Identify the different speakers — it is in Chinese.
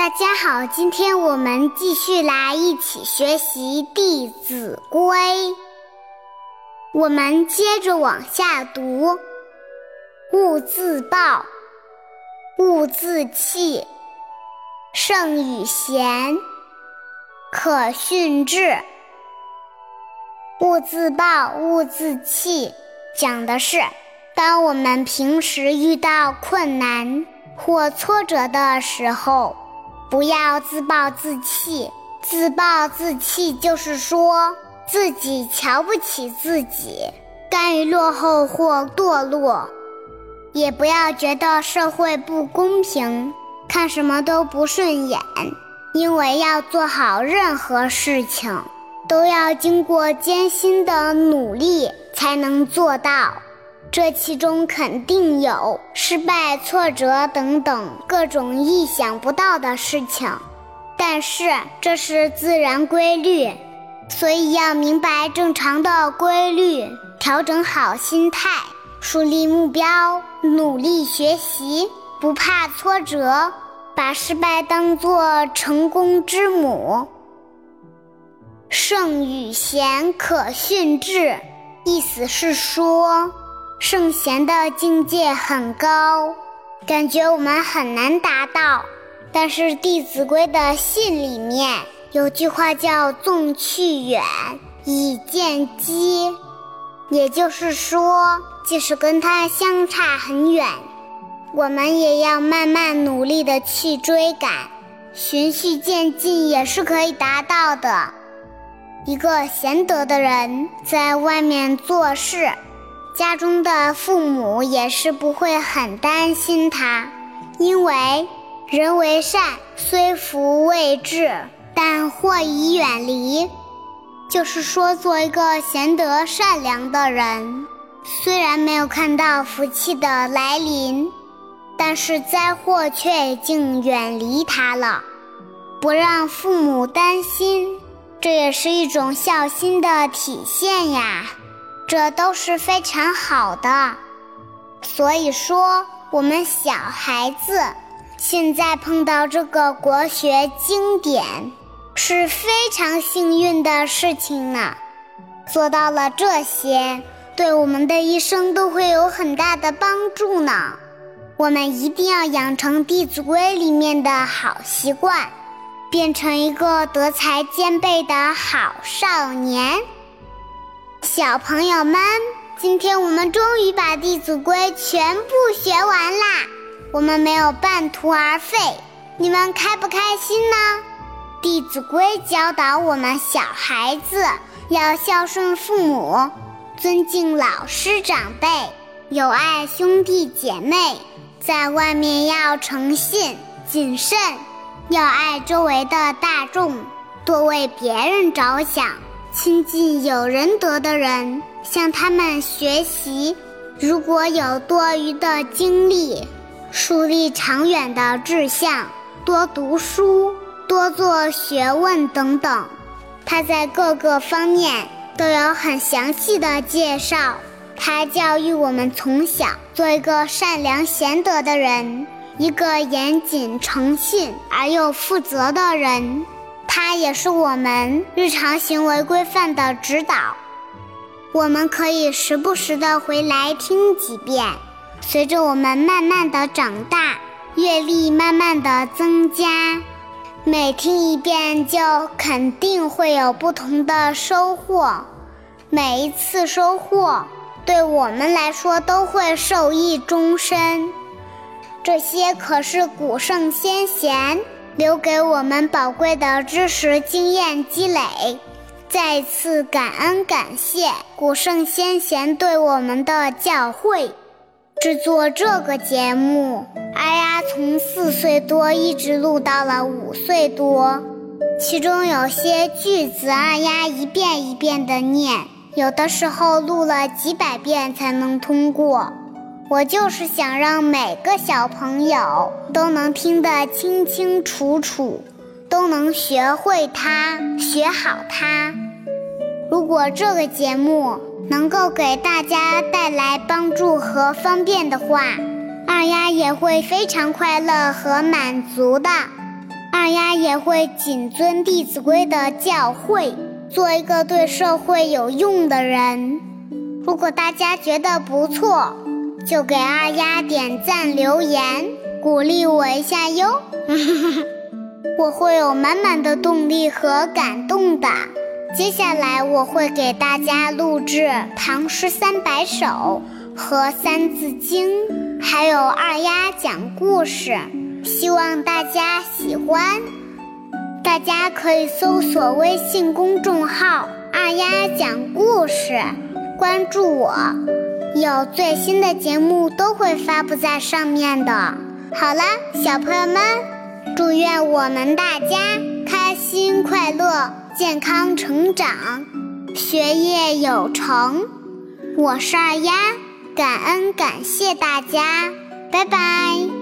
Speaker 1: 大家好，今天我们继续来一起学习《弟子规》。我们接着往下读：勿自暴，勿自弃，圣与贤，可训致。勿自暴，勿自弃，讲的是，当我们平时遇到困难或挫折的时候。不要自暴自弃，自暴自弃就是说自己瞧不起自己，甘于落后或堕落；也不要觉得社会不公平，看什么都不顺眼。因为要做好任何事情，都要经过艰辛的努力才能做到。这其中肯定有失败、挫折等等各种意想不到的事情，但是这是自然规律，所以要明白正常的规律，调整好心态，树立目标，努力学习，不怕挫折，把失败当作成功之母。圣与贤，可训致，意思是说。圣贤的境界很高，感觉我们很难达到。但是《弟子规》的信里面有句话叫“纵去远，以见机”，也就是说，即使跟他相差很远，我们也要慢慢努力的去追赶，循序渐进也是可以达到的。一个贤德的人，在外面做事。家中的父母也是不会很担心他，因为人为善，虽福未至，但祸已远离。就是说，做一个贤德善良的人，虽然没有看到福气的来临，但是灾祸却已经远离他了。不让父母担心，这也是一种孝心的体现呀。这都是非常好的，所以说我们小孩子现在碰到这个国学经典是非常幸运的事情呢。做到了这些，对我们的一生都会有很大的帮助呢。我们一定要养成《弟子规》里面的好习惯，变成一个德才兼备的好少年。小朋友们，今天我们终于把《弟子规》全部学完啦！我们没有半途而废，你们开不开心呢？《弟子规》教导我们小孩子要孝顺父母，尊敬老师长辈，友爱兄弟姐妹，在外面要诚信谨慎，要爱周围的大众，多为别人着想。亲近有仁德的人，向他们学习。如果有多余的精力，树立长远的志向，多读书，多做学问等等。他在各个方面都有很详细的介绍。他教育我们从小做一个善良贤德的人，一个严谨诚信而又负责的人。它也是我们日常行为规范的指导，我们可以时不时的回来听几遍。随着我们慢慢的长大，阅历慢慢的增加，每听一遍就肯定会有不同的收获。每一次收获对我们来说都会受益终身。这些可是古圣先贤。留给我们宝贵的知识经验积累，再次感恩感谢古圣先贤对我们的教诲。制作这个节目，阿丫从四岁多一直录到了五岁多，其中有些句子阿丫一遍一遍的念，有的时候录了几百遍才能通过。我就是想让每个小朋友都能听得清清楚楚，都能学会它，学好它。如果这个节目能够给大家带来帮助和方便的话，二丫也会非常快乐和满足的。二丫也会谨遵《弟子规》的教诲，做一个对社会有用的人。如果大家觉得不错，就给二丫点赞留言，鼓励我一下哟。我会有满满的动力和感动的。接下来我会给大家录制《唐诗三百首》和《三字经》，还有二丫讲故事，希望大家喜欢。大家可以搜索微信公众号“二丫讲故事”，关注我，有最新的节目都会发布在上面的。好了，小朋友们，祝愿我们大家开心快乐。健康成长，学业有成。我是二丫，感恩感谢大家，拜拜。